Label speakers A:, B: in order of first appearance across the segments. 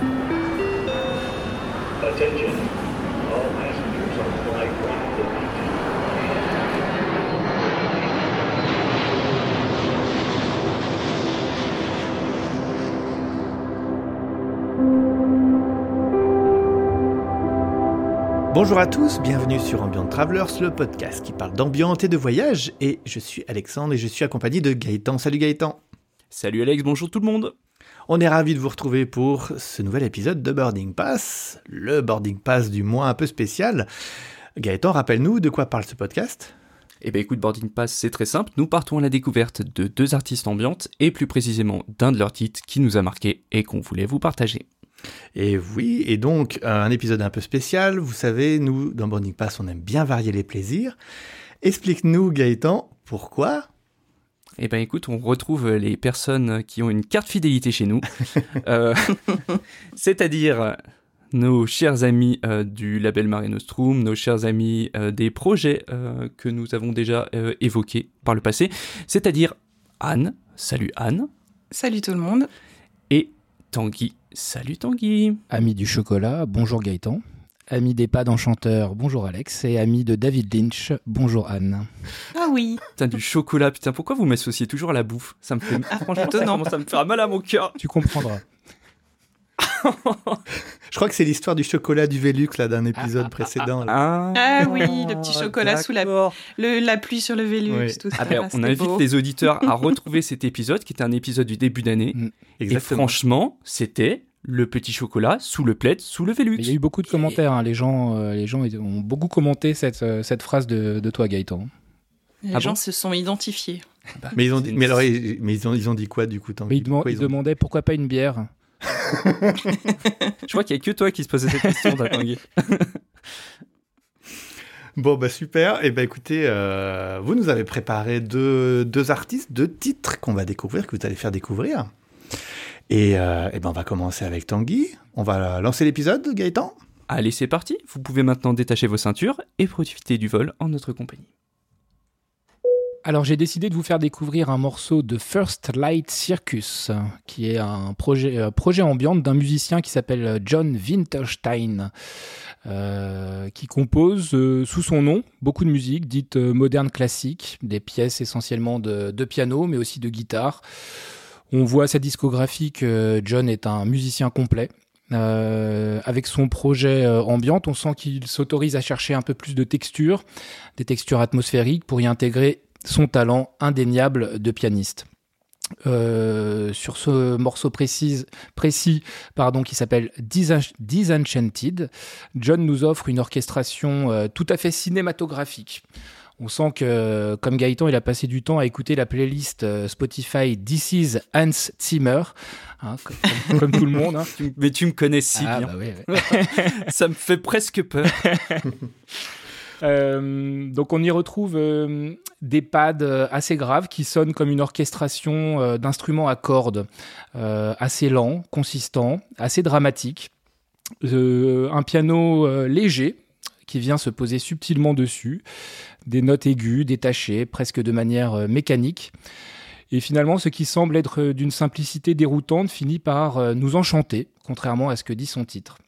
A: Attention, all passengers on flight 152.
B: Bonjour à tous, bienvenue sur Ambient Travelers, le podcast qui parle d'ambiance et de voyage. Et je suis Alexandre et je suis accompagné de Gaëtan. Salut Gaëtan.
C: Salut Alex, bonjour tout le monde.
B: On est ravis de vous retrouver pour ce nouvel épisode de Boarding Pass, le Boarding Pass du mois un peu spécial. Gaëtan, rappelle-nous de quoi parle ce podcast?
C: Eh ben écoute, Boarding Pass, c'est très simple. Nous partons à la découverte de deux artistes ambiantes et plus précisément d'un de leurs titres qui nous a marqué et qu'on voulait vous partager.
B: Et oui, et donc un épisode un peu spécial. Vous savez, nous, dans Boarding Pass, on aime bien varier les plaisirs. Explique-nous, Gaëtan, pourquoi?
C: Eh ben écoute, on retrouve les personnes qui ont une carte fidélité chez nous, Euh, c'est-à-dire nos chers amis euh, du label Mare Nostrum, nos chers amis euh, des projets euh, que nous avons déjà euh, évoqués par le passé, c'est-à-dire Anne, salut Anne,
D: Salut tout le monde.
C: et Tanguy, salut Tanguy.
E: Ami du chocolat, bonjour Gaëtan. Ami des pas d'enchanteur, bonjour Alex. Et ami de David Lynch, bonjour Anne.
D: Ah oui,
C: Putain, du chocolat, putain, pourquoi vous m'associez toujours à la bouffe? Ça me fait. Franchement, ça
D: étonnant.
C: commence à me faire mal à mon cœur.
E: Tu comprendras.
B: Je crois que c'est l'histoire du chocolat du Velux, là, d'un épisode précédent. là.
C: Ah,
D: Ah oui, le petit chocolat sous la- le, la pluie sur le Vélux,
B: Oui.
D: tout ça.
C: Ah ben, on invite
D: beau.
C: les auditeurs à retrouver cet épisode qui était un épisode du début d'année. Et
B: Exactement.
C: franchement, c'était le petit chocolat sous le plaid, sous le Velux.
E: Il y a eu beaucoup de commentaires. hein. Les gens, euh, les gens ont beaucoup commenté cette, euh, cette phrase de, de toi, Gaëtan.
D: Les
C: Ah
D: gens
C: bon
D: se sont identifiés.
B: Mais ils ont dit, mais alors, ils- mais ils ont, ils ont dit quoi, du coup, Tanguy
E: Mais ils, deman-
B: Pourquoi
E: ils
B: ils ont-
E: demandaient pourquoi pas une bière?
C: Je crois qu'il y a que toi qui se posais cette question, Tanguy.
B: Bon, bah super. Et ben écoutez, euh, vous nous avez préparé deux, deux artistes, deux titres qu'on va découvrir, que vous allez faire découvrir. Et, euh, eh ben on va commencer avec Tanguy. On va lancer l'épisode, Gaëtan
C: Allez, c'est parti. Vous pouvez maintenant détacher vos ceintures et profiter du vol en notre compagnie.
E: Alors j'ai décidé de vous faire découvrir un morceau de First Light Circus, qui est un projet, euh, projet ambiante d'un musicien qui s'appelle John Winterstein, euh, qui compose euh, sous son nom beaucoup de musique dite euh, moderne classique, des pièces essentiellement de, de piano, mais aussi de guitare. On voit sa discographie que John est un musicien complet. Euh, avec son projet euh, ambiante, on sent qu'il s'autorise à chercher un peu plus de texture, des textures atmosphériques pour y intégrer son talent indéniable de pianiste. Euh, sur ce morceau précis, pardon, qui s'appelle Disench- Disenchanted, John nous offre une orchestration euh, tout à fait cinématographique. On sent que, comme Gaëtan, il a passé du temps à écouter la playlist euh, Spotify This is Hans Zimmer, hein, comme, comme tout le monde. hein.
C: Mais tu me connais si
E: Ah,
C: bien.
E: bah ouais, ouais.
C: Ça me fait presque peur.
E: Euh, donc on y retrouve euh, des pads assez graves qui sonnent comme une orchestration euh, d'instruments à cordes, assez lent, consistant, assez dramatique. Un piano léger qui vient se poser subtilement dessus, des notes aiguës, détachées, presque de manière euh, mécanique. Et finalement, ce qui semble être euh, d'une simplicité déroutante finit par euh, nous enchanter, contrairement à ce que dit son titre.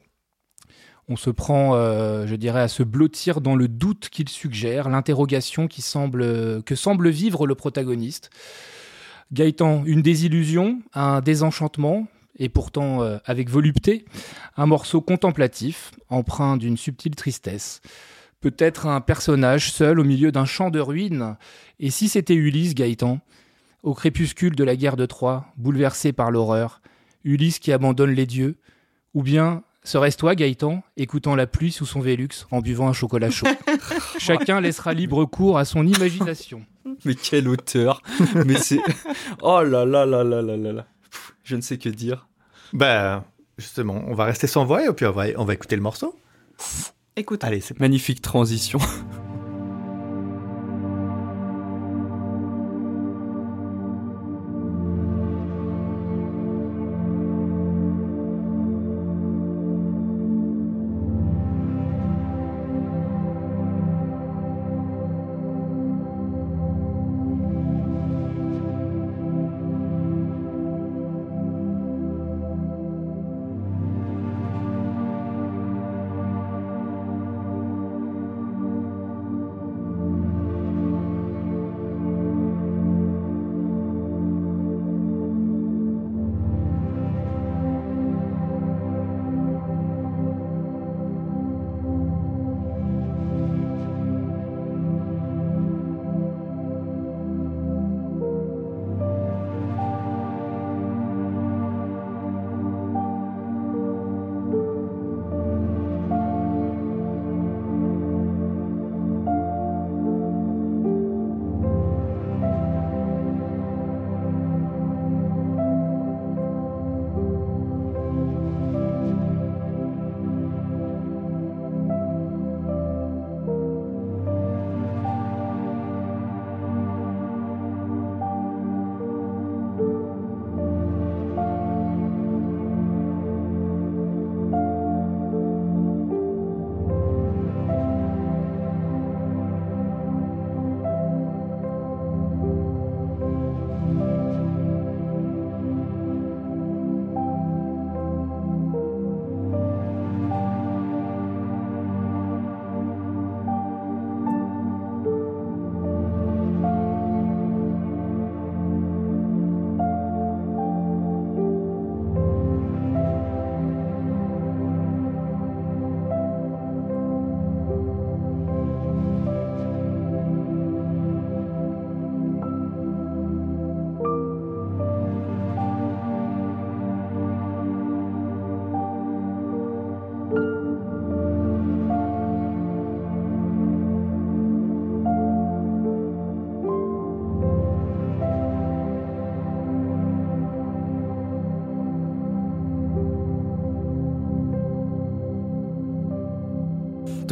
E: On se prend, je dirais, à se blottir dans le doute qu'il suggère, l'interrogation qui semble, que semble vivre le protagoniste. Gaëtan, une désillusion, un désenchantement, et pourtant avec volupté, un morceau contemplatif, empreint d'une subtile tristesse. Peut-être un personnage seul au milieu d'un champ de ruines. Et si c'était Ulysse, Gaëtan, au crépuscule de la guerre de Troie, bouleversé par l'horreur, Ulysse qui abandonne les dieux, ou bien Serait-ce toi, Gaëtan, écoutant la pluie sous son Vélux en buvant un chocolat chaud? Chacun laissera libre cours à son imagination.
C: Mais quel auteur Mais c'est. Oh là là là là là là là. Je ne sais que dire.
B: Bah, justement, on va rester sans voix et puis on va, on va écouter le morceau.
D: Écoute,
B: Allez, c'est
C: Magnifique transition.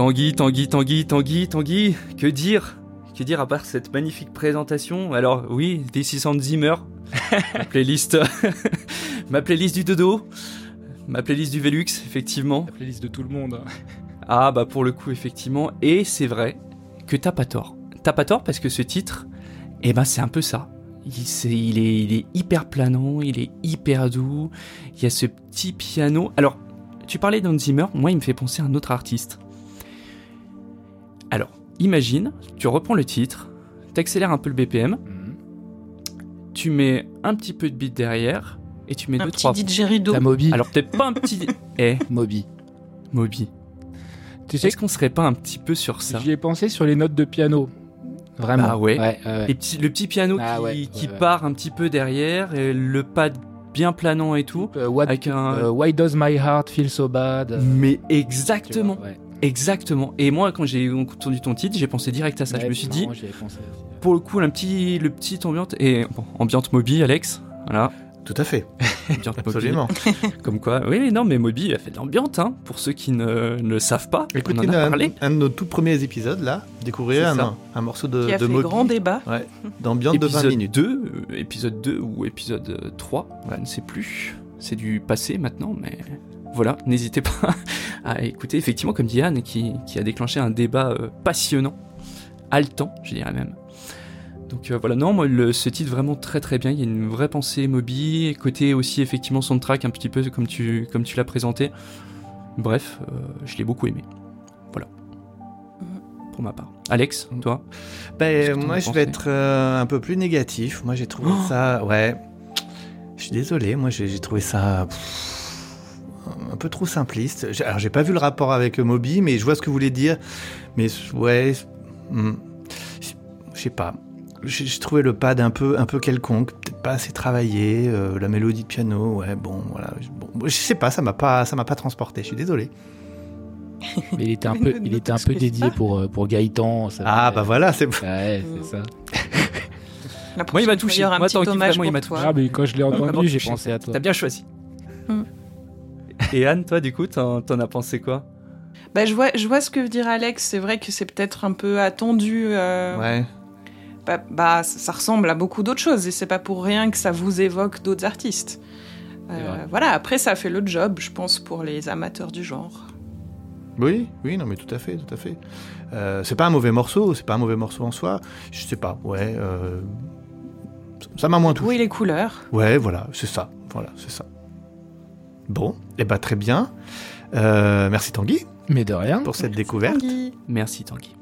C: Tanguy, Tanguy, Tanguy, Tanguy, Tanguy, que dire? Que dire à part cette magnifique présentation? Alors oui, des 600 Zimmer, ma playlist, ma playlist du dodo, ma playlist du Velux, effectivement.
E: La playlist de tout le monde.
C: Ah bah pour le coup, effectivement, et c'est vrai que t'as pas tort. T'as pas tort parce que ce titre, eh ben c'est un peu ça. Il, est, il est hyper planant, il est hyper doux, il y a ce petit piano. Alors, tu parlais d'Hans Zimmer, moi il me fait penser à un autre artiste. Alors, imagine, tu reprends le titre, t'accélères un peu le BPM,
E: Mhm.
C: tu mets un petit peu de beat derrière, et tu mets
D: Un
C: deux,
D: petit
C: trois...
D: DJ rideau.
E: La Moby.
C: Alors peut-être pas un petit... Eh,
E: Moby.
C: Moby.
E: Tu sais
C: Est-ce qu'on serait pas un petit peu sur ça?
E: J'y ai pensé sur les notes de piano. Vraiment.
C: Ah ouais.
E: ouais, ouais.
C: Les petits- le petit piano
E: Ah
C: qui,
E: ouais,
C: qui
E: ouais, ouais.
C: part un petit peu derrière, et le pad bien planant et tout.
E: Euh, what-
C: Avec un.
E: euh, Why does my heart feel so bad
C: Mais
E: Tu
C: exactement,
E: vois, ouais.
C: Exactement. Et moi, quand j'ai entendu ton titre, j'ai pensé direct à ça. je
E: Ouais,
C: me suis dit, pour le coup, un petit, le petit ambiante et bon, ambiante Moby, Alex. Voilà,
B: Tout à fait, absolument.
C: Comme quoi, oui, non, mais Moby a fait de l'ambiante, hein, pour ceux qui ne, ne le savent pas.
B: Écoutez,
C: on en a
B: un,
C: parlé.
B: un de nos tout premiers épisodes, là, découvrir un, un morceau de,
D: qui a
B: de
D: fait
B: Moby
D: grand débat.
B: d'ambiance de 20
C: épisode
B: minutes.
C: 2, euh, épisode 2 ou épisode euh, 3, je ne sais plus. C'est du passé maintenant, mais voilà, n'hésitez pas à écouter. Effectivement, comme dit Anne, qui, qui a déclenché un débat euh, passionnant, haletant, je dirais même. Donc euh, voilà, non, moi, le, ce titre vraiment très très bien. Il y a une vraie pensée Moby, côté aussi effectivement soundtrack, un petit peu comme tu, comme tu l'as présenté. Bref, euh, je l'ai beaucoup aimé. Voilà. Pour ma part. Alex, toi
B: Ben, moi, je vais être un peu plus négatif. Moi, j'ai trouvé
C: Oh
B: ça. Ouais. Je suis désolé. Moi, j'ai trouvé ça. pff, peu trop simpliste. Alors, j'ai pas vu le rapport avec Moby, mais je vois ce que vous voulez dire. Mais ouais. hmm, Je sais pas. J'ai trouvé le pad un peu, un peu quelconque, peut-être pas assez travaillé. euh, la mélodie de piano, ouais, bon, voilà. Je- Bon, je sais pas, ça m'a pas, ça m'a pas transporté. Je suis désolé.
E: Mais il était un peu, il était un peu dédié pour, euh, pour Gaëtan. ça
B: Ah
E: fait-
B: bah voilà, c'est.
E: Ouais,
D: Mm.
E: c'est ça.
C: Moi, il m'a touché. Moi,
D: petit
C: Tanguy,
D: hommage
C: vraiment, il m'a
D: toi.
E: Ah, mais quand je l'ai entendu, j'ai
C: touché.
E: pensé à toi.
C: T'as bien choisi.
D: Hmm.
C: Et Anne, toi, du coup, t'en t'en as pensé quoi?
D: Bah, je, vois, je vois ce que veut dire Alex. C'est vrai que c'est peut-être un peu attendu. euh,
B: Ouais.
D: bah, bah, ça, ressemble à beaucoup d'autres choses. Et c'est pas pour rien que ça vous évoque d'autres artistes. Euh, voilà, après, ça fait le job, je pense, pour les amateurs du genre.
B: Oui, oui, non, mais tout à fait, tout à fait. Euh, c'est pas un mauvais morceau, c'est pas un mauvais morceau en soi. Je sais pas, ouais. euh, ça m'a moins touché.
D: Oui, les couleurs.
B: Ouais, voilà, c'est ça, voilà, c'est ça. Bon, et bah très bien. Euh, merci Tanguy
E: Mais de rien.
B: pour cette découverte.
D: Tanguy.
C: Merci, Tanguy.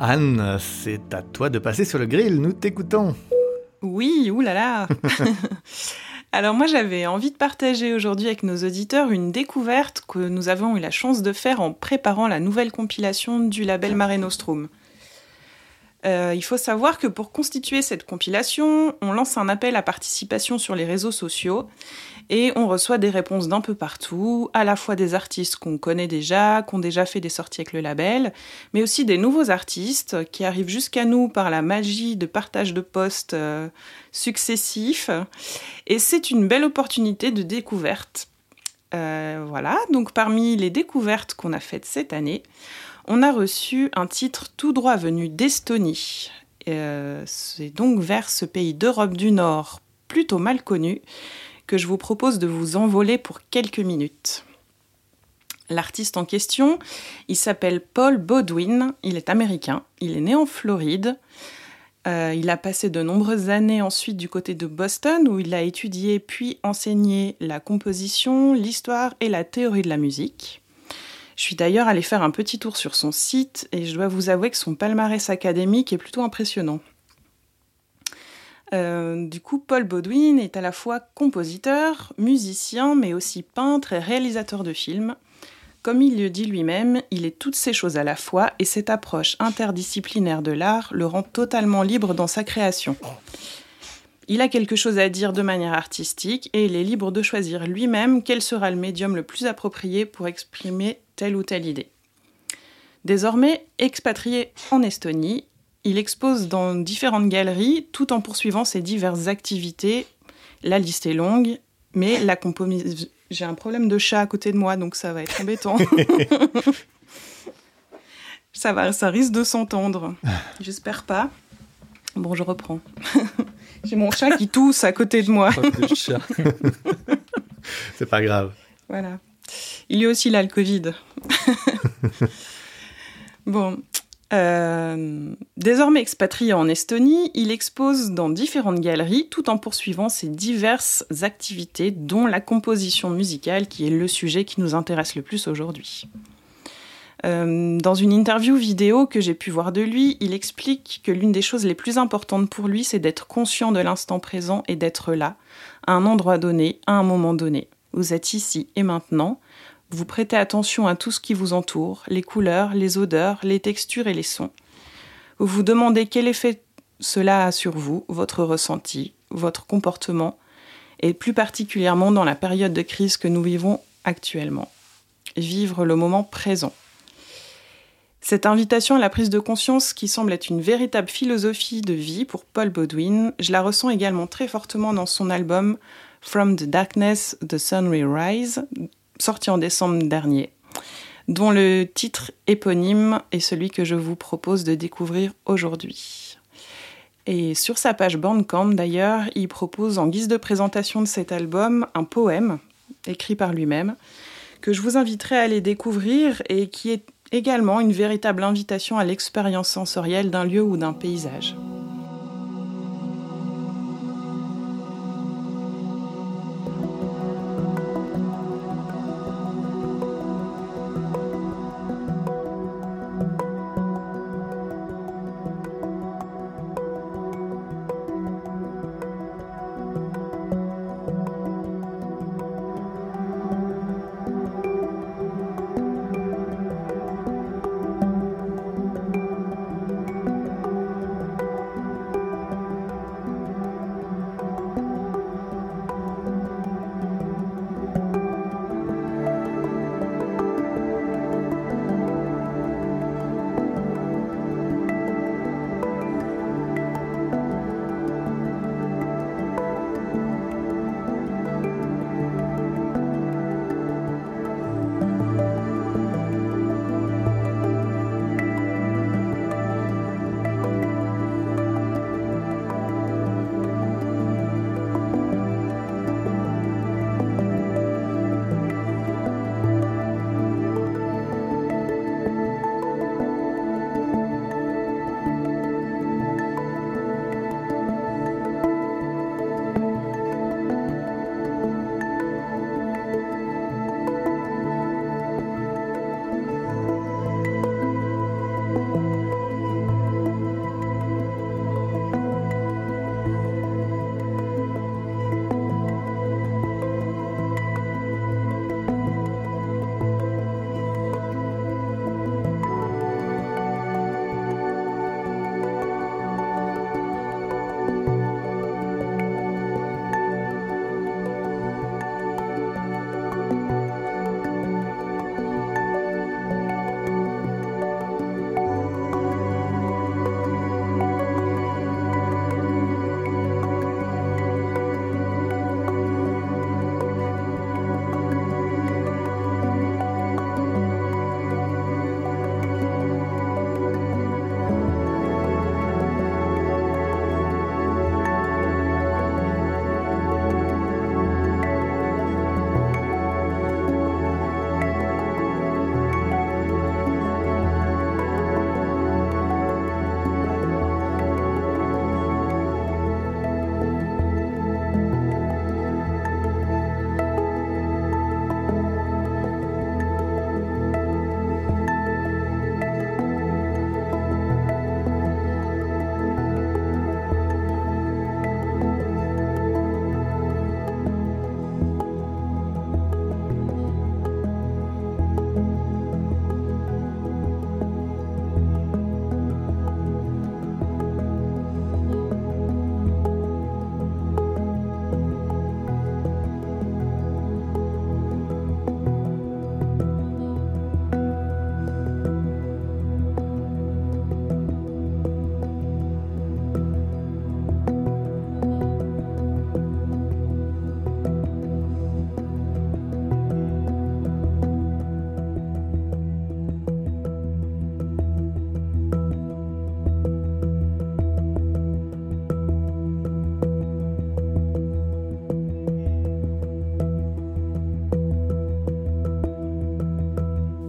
B: Anne, c'est à toi de passer sur le grill. Nous t'écoutons.
D: Oui, oulala Alors moi j'avais envie de partager aujourd'hui avec nos auditeurs une découverte que nous avons eu la chance de faire en préparant la nouvelle compilation du label Mare Nostrum. Euh, il faut savoir que pour constituer cette compilation, on lance un appel à participation sur les réseaux sociaux et on reçoit des réponses d'un peu partout, à la fois des artistes qu'on connaît déjà, qui ont déjà fait des sorties avec le label, mais aussi des nouveaux artistes qui arrivent jusqu'à nous par la magie de partage de posts euh, successifs. Et c'est une belle opportunité de découverte. Euh, voilà, donc parmi les découvertes qu'on a faites cette année, on a reçu un titre tout droit venu d'Estonie. Euh, c'est donc vers ce pays d'Europe du Nord plutôt mal connu que je vous propose de vous envoler pour quelques minutes. L'artiste en question, il s'appelle Paul Baudwin, il est américain, il est né en Floride. Euh, il a passé de nombreuses années ensuite du côté de Boston où il a étudié puis enseigné la composition, l'histoire et la théorie de la musique. Je suis d'ailleurs allée faire un petit tour sur son site et je dois vous avouer que son palmarès académique est plutôt impressionnant. Euh, du coup, Paul Baudwin est à la fois compositeur, musicien, mais aussi peintre et réalisateur de films. Comme il le dit lui-même, il est toutes ces choses à la fois et cette approche interdisciplinaire de l'art le rend totalement libre dans sa création. Il a quelque chose à dire de manière artistique et il est libre de choisir lui-même quel sera le médium le plus approprié pour exprimer telle ou telle idée. Désormais expatrié en Estonie, il expose dans différentes galeries tout en poursuivant ses diverses activités. La liste est longue, mais la composition... J'ai un problème de chat à côté de moi, donc ça va être embêtant. Ça va, ça risque de s'entendre. J'espère pas. Bon, je reprends. J'ai mon chat qui tousse à côté de moi.
B: C'est pas grave.
D: Voilà. Il y a aussi là le Covid. bon. Euh, désormais expatrié en Estonie, il expose dans différentes galeries tout en poursuivant ses diverses activités, dont la composition musicale, qui est le sujet qui nous intéresse le plus aujourd'hui. Euh, dans une interview vidéo que j'ai pu voir de lui, il explique que l'une des choses les plus importantes pour lui, c'est d'être conscient de l'instant présent et d'être là, à un endroit donné, à un moment donné. Vous êtes ici et maintenant, vous prêtez attention à tout ce qui vous entoure, les couleurs, les odeurs, les textures et les sons. Vous vous demandez quel effet cela a sur vous, votre ressenti, votre comportement, et plus particulièrement dans la période de crise que nous vivons actuellement. Vivre le moment présent. Cette invitation à la prise de conscience qui semble être une véritable philosophie de vie pour Paul Baudouin, je la ressens également très fortement dans son album From the Darkness, The Sun Will Rise, sorti en décembre dernier, dont le titre éponyme est celui que je vous propose de découvrir aujourd'hui. Et sur sa page Bandcamp d'ailleurs, il propose en guise de présentation de cet album un poème écrit par lui-même que je vous inviterai à aller découvrir et qui est également une véritable invitation à l'expérience sensorielle d'un lieu ou d'un paysage.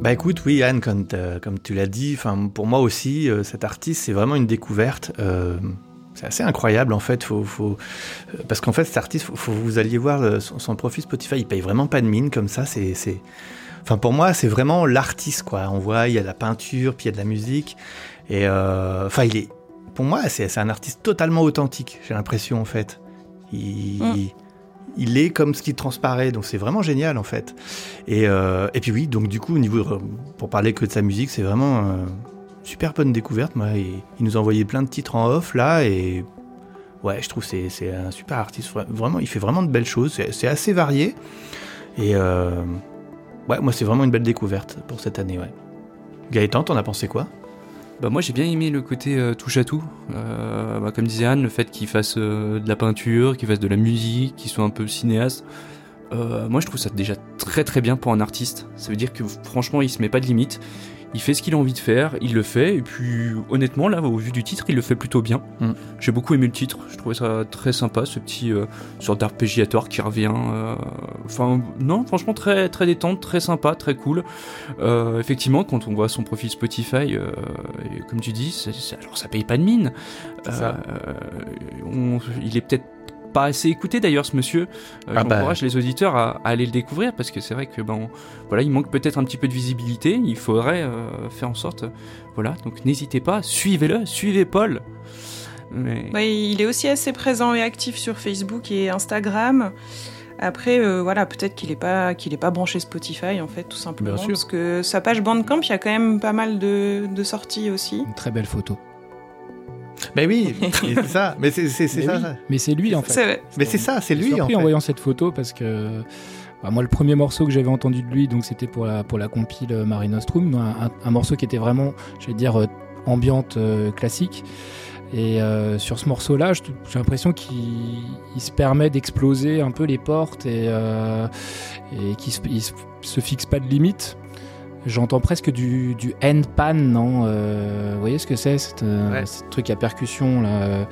B: Bah écoute, oui Anne, comme, tu l'as dit, pour moi aussi, euh, cet artiste c'est vraiment une découverte. euh, c'est assez incroyable en fait, faut, faut, euh, parce qu'en fait cet artiste, faut, faut vous alliez voir son, son profil Spotify, il paye vraiment pas de mine comme ça. C'est, enfin pour moi c'est vraiment l'artiste quoi. On voit il y a de la peinture, puis il y a de la musique, et enfin il est, pour moi c'est, c'est un artiste totalement authentique. J'ai l'impression en fait, il,
D: Mm.
B: Il est comme ce qui transparaît, donc c'est vraiment génial en fait. Et, euh, et puis oui, donc du coup, au niveau pour parler que de sa musique, c'est vraiment euh, super bonne découverte. Moi, il, nous a envoyé plein de titres en off là, et ouais, je trouve c'est c'est un super artiste. Vra- Vraiment, il fait vraiment de belles choses. C'est c'est assez varié. Et euh, ouais, moi, c'est vraiment une belle découverte pour cette année. Ouais. Gaëtan, t'en as pensé quoi?
C: Bah moi j'ai bien aimé le côté euh, touche à tout. Euh, bah, comme disait Anne, le fait qu'il fasse euh, de la peinture, qu'il fasse de la musique, qu'il soit un peu cinéaste. Moi je trouve ça déjà très très bien pour un artiste. Ça veut dire que franchement il se met pas de limite. Il fait ce qu'il a envie de faire, il le fait, et puis honnêtement là au vu du titre il le fait plutôt bien.
B: Mm.
C: J'ai beaucoup aimé le titre, je trouvais ça très sympa, ce petit euh, sorte d'arpégiatoire qui revient. euh, Enfin non franchement très très détente, très sympa, très cool. Euh, effectivement, quand on voit son profil Spotify, euh, et comme tu dis, alors ça paye pas de mine.
B: Ça.
C: Euh, on- il est peut-être pas assez écouté d'ailleurs ce monsieur. Euh,
B: Ah bah.
C: J'encourage les auditeurs à, à aller le découvrir parce que c'est vrai que ben voilà, il manque peut-être un petit peu de visibilité. Il faudrait euh, faire en sorte, voilà. Donc n'hésitez pas, suivez-le, suivez Paul. Mais...
D: Ouais, il est aussi assez présent et actif sur Facebook et Instagram. Après, euh, voilà, peut-être qu'il n'est pas, qu'il est pas branché Spotify, en fait, tout simplement.
B: Bien sûr.
D: Parce que sa page Bandcamp, il y a quand même pas mal de, de sorties aussi.
E: Une très belle photo.
B: Mais oui, c'est ça. Mais c'est ça.
E: oui,
B: ça.
E: Mais c'est lui en fait.
B: Mais c'est ça, c'est lui en fait.
E: en voyant cette photo parce que bah, moi le premier morceau que j'avais entendu de lui donc c'était pour la pour la compile euh, Mare Nostrum un, un- un morceau qui était vraiment je vais dire euh, ambiante euh, classique et euh, sur ce morceau là j'ai l'impression qu'il il se permet d'exploser un peu les portes et euh, et qu'il se, il se- se fixe pas de limite J'entends presque du, du handpan, non Euh, Vous voyez ce que c'est euh,
B: Ouais.
E: Ce truc à percussion là.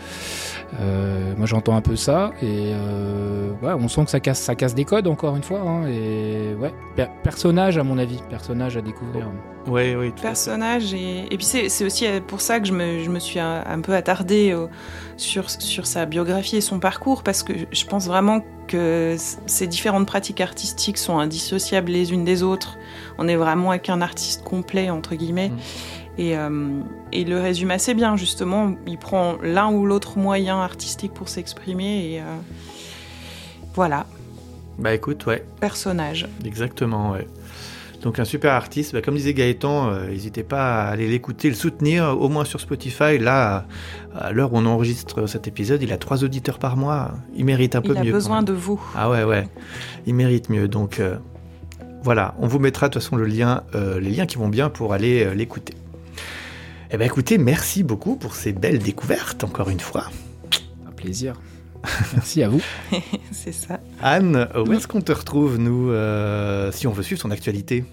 E: Euh, euh, moi j'entends un peu ça et euh, ouais, on sent que ça casse, ça casse des codes encore une fois. hein, et ouais, per- personnage à mon avis, personnage à découvrir.
B: Oui, oui. tout à fait.
D: personnage et, et puis c'est aussi pour ça que je me, je me suis un, un peu attardée euh, sur, sur sa biographie et son parcours parce que je pense vraiment que ces différentes pratiques artistiques sont indissociables les unes des autres. On est vraiment avec un artiste complet entre guillemets
B: Mm.
D: et, euh, et le résume assez bien justement. Il prend l'un ou l'autre moyen artistique pour s'exprimer et euh, voilà
B: Bah écoute, ouais.
D: personnage.
B: Exactement, ouais. Donc un super artiste, Bah, comme disait Gaëtan, euh, n'hésitez pas à aller l'écouter, le soutenir, au moins sur Spotify. Là, à l'heure où on enregistre cet épisode, il a trois auditeurs par mois. Il mérite un peu
D: Il a
B: mieux.
D: besoin de vous.
B: Ah ouais, ouais. Il mérite mieux. Donc euh, voilà, on vous mettra de toute façon le lien, euh, les liens qui vont bien pour aller l'écouter. Eh ben écoutez, merci beaucoup pour ces belles découvertes, encore une fois.
E: Un plaisir. Merci à vous.
D: C'est ça.
B: Anne, où est-ce qu'on te retrouve, nous, euh, si on veut suivre son actualité?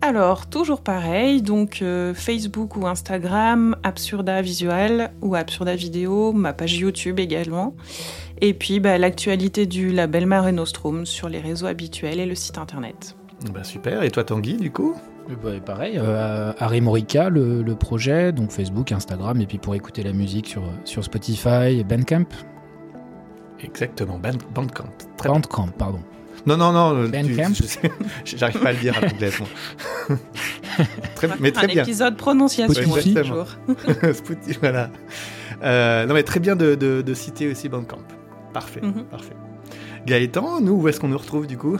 D: Alors, toujours pareil, donc euh, Facebook ou Instagram, Absurda Visual ou Absurda Vidéo, ma page YouTube également. Et puis bah, l'actualité du label Mare Nostrum sur les réseaux habituels et le site internet.
B: Bah super, et toi Tanguy, du coup?
E: Ben, pareil, euh, Harry Morica, le, le projet, donc Facebook, Instagram, et puis pour écouter la musique sur, sur Spotify, Bandcamp.
B: Exactement, Band- Bandcamp. Très bien.
E: Bandcamp, pardon.
B: Non, non, non, euh,
E: Bandcamp
B: j'arrive pas à le dire à l'anglais. bon. très, mais très
D: Un
B: bien.
D: épisode prononciation
B: Spotify.
D: toujours.
B: Voilà. Euh, non, mais très bien de, de- de citer aussi Bandcamp. Parfait,
D: Mhm.
B: parfait. Gaëtan, nous, où est-ce qu'on nous retrouve du coup?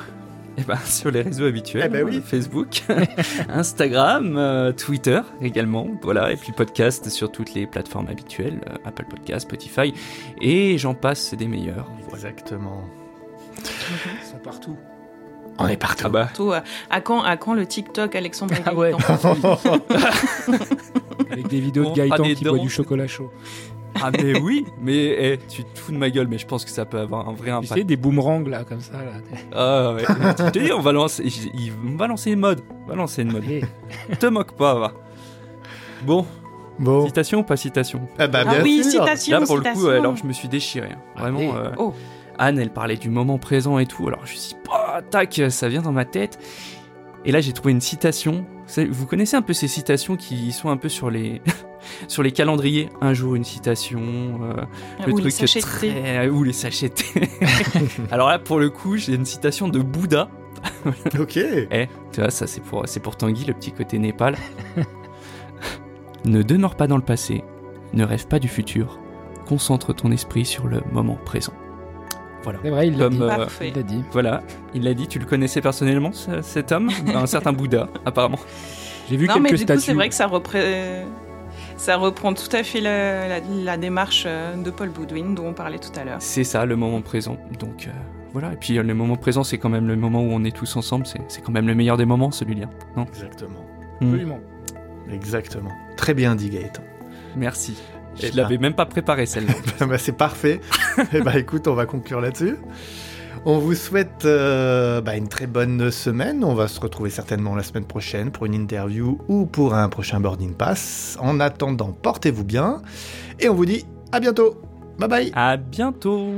C: Eh ben, sur les réseaux habituels,
B: Eh ben oui.
C: Facebook, Instagram, euh, Twitter également, voilà, et puis podcast sur toutes les plateformes habituelles, euh, Apple Podcast, Spotify, et j'en passe, des meilleurs.
B: Exactement.
E: Ils sont partout.
B: On est partout.
C: Ah bah,
D: Surtout, euh, à, quand, à quand le TikTok Alexandre
E: Ah ouais. Avec des vidéos
C: On
E: de Gaëtan
C: des
E: qui boit du chocolat chaud.
C: ah mais oui, mais eh, tu te fous de ma gueule, mais je pense que ça peut avoir un vrai
E: Tu
C: impact.
E: sais, des boomerangs là, comme ça. Là.
C: Ah ouais, tu te dis, on va lancer, il- on va lancer une mode, on va lancer une mode.
E: Allez.
C: Te moque pas, va. Bon,
B: Bon.
C: citation ou pas citation?
B: Ah, bah,
D: Ah
B: bien
D: oui,
B: sûr.
D: citation,
C: Là pour le coup, alors je me suis déchiré. hein. Vraiment,
E: Allez.
C: euh,
D: Oh,
C: Anne, elle parlait du moment présent et tout. Alors je me suis dit, bah, tac, ça vient dans ma tête. Et là, j'ai trouvé une citation. Vous connaissez un peu ces citations qui sont un peu sur les sur les calendriers. Un jour une citation, euh, le
D: Ou les
C: truc très ou les sachets. Alors là, pour le coup, j'ai une citation de Bouddha.
B: Ok.
C: Eh, tu vois, ça c'est pour c'est pour Tanguy, le petit côté Népal. ne demeure pas dans le passé, ne rêve pas du futur. Concentre ton esprit sur le moment présent. Voilà.
E: C'est vrai, il l'a
C: Comme,
E: dit.
C: euh.
E: Il l'a dit.
C: Voilà, il l'a dit, tu le connaissais personnellement, ce- cet homme Un certain Bouddha, apparemment.
E: J'ai vu
D: non, mais
E: quelques
D: du coup, c'est vrai que ça, repré- ça reprend tout à fait la, la- la démarche euh, de Paul Boudwin dont on parlait tout à l'heure.
C: C'est ça, le moment présent. Donc euh, voilà, et puis le moment présent, c'est quand même le moment où on est tous ensemble, c'est c'est quand même le meilleur des moments, celui-là. Non?
B: Exactement.
C: Hmm.
E: Absolument.
B: Exactement. Très bien dit, Gaëtan.
C: Merci.
B: Eh
C: Je
B: ben.
C: l'avais même pas préparé celle-là.
B: bah, c'est parfait. Et bah écoute, on va conclure là-dessus. On vous souhaite euh, bah, une très bonne semaine. On va se retrouver certainement la semaine prochaine pour une interview ou pour un prochain boarding pass. En attendant, portez-vous bien et on vous dit à bientôt. Bye bye.
C: à bientôt